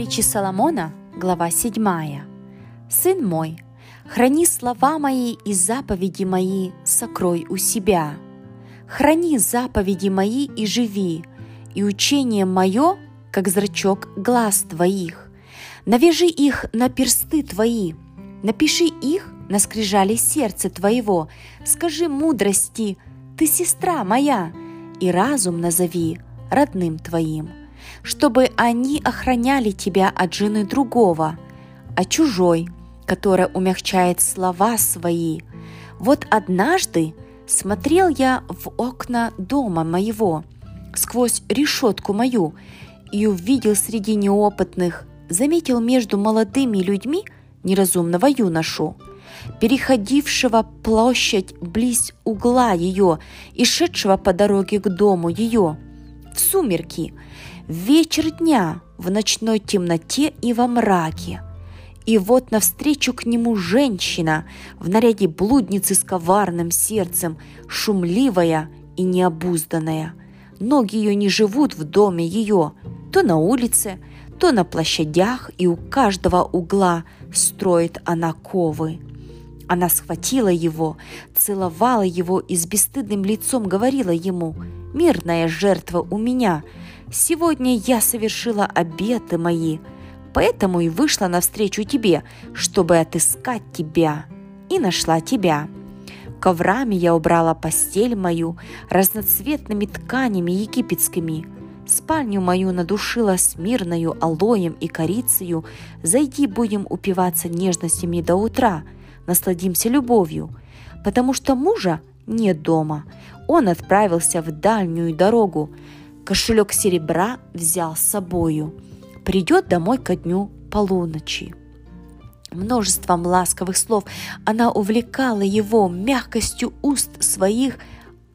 Притчи Соломона, глава 7. «Сын мой, храни слова мои и заповеди мои сокрой у себя. Храни заповеди мои и живи, и учение мое, как зрачок глаз твоих. Навяжи их на персты твои, напиши их на скрижали сердца твоего. Скажи мудрости, ты сестра моя, и разум назови родным твоим» чтобы они охраняли тебя от жены другого, а чужой, которая умягчает слова свои. Вот однажды смотрел я в окна дома моего, сквозь решетку мою, и увидел среди неопытных, заметил между молодыми людьми неразумного юношу, переходившего площадь близ угла ее и шедшего по дороге к дому ее. В сумерки – вечер дня в ночной темноте и во мраке. И вот навстречу к нему женщина в наряде блудницы с коварным сердцем, шумливая и необузданная. Ноги ее не живут в доме ее, то на улице, то на площадях, и у каждого угла строит она ковы. Она схватила его, целовала его и с бесстыдным лицом говорила ему, «Мирная жертва у меня, Сегодня я совершила обеты мои, поэтому и вышла навстречу тебе, чтобы отыскать тебя, и нашла тебя. Коврами я убрала постель мою, разноцветными тканями египетскими. Спальню мою надушила смирною алоем и корицею. Зайди, будем упиваться нежностями до утра, насладимся любовью, потому что мужа нет дома. Он отправился в дальнюю дорогу, Кошелек серебра взял с собою. Придет домой ко дню полуночи. Множеством ласковых слов она увлекала его, мягкостью уст своих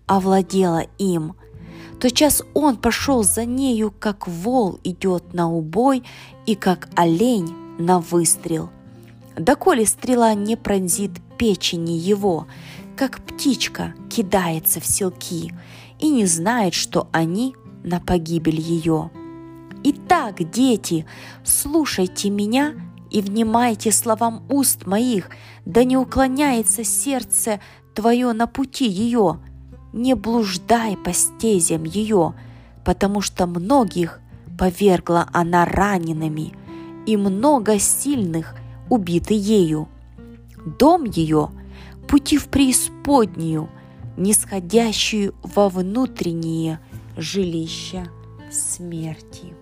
овладела им. Тотчас он пошел за нею, как вол идет на убой и как олень на выстрел. Доколе стрела не пронзит печени его, как птичка кидается в селки и не знает, что они на погибель ее. Итак, дети, слушайте меня и внимайте словам уст моих, да не уклоняется сердце твое на пути ее, не блуждай по стезям ее, потому что многих повергла она ранеными, и много сильных убиты ею. Дом ее – пути в преисподнюю, нисходящую во внутренние жилища смерти.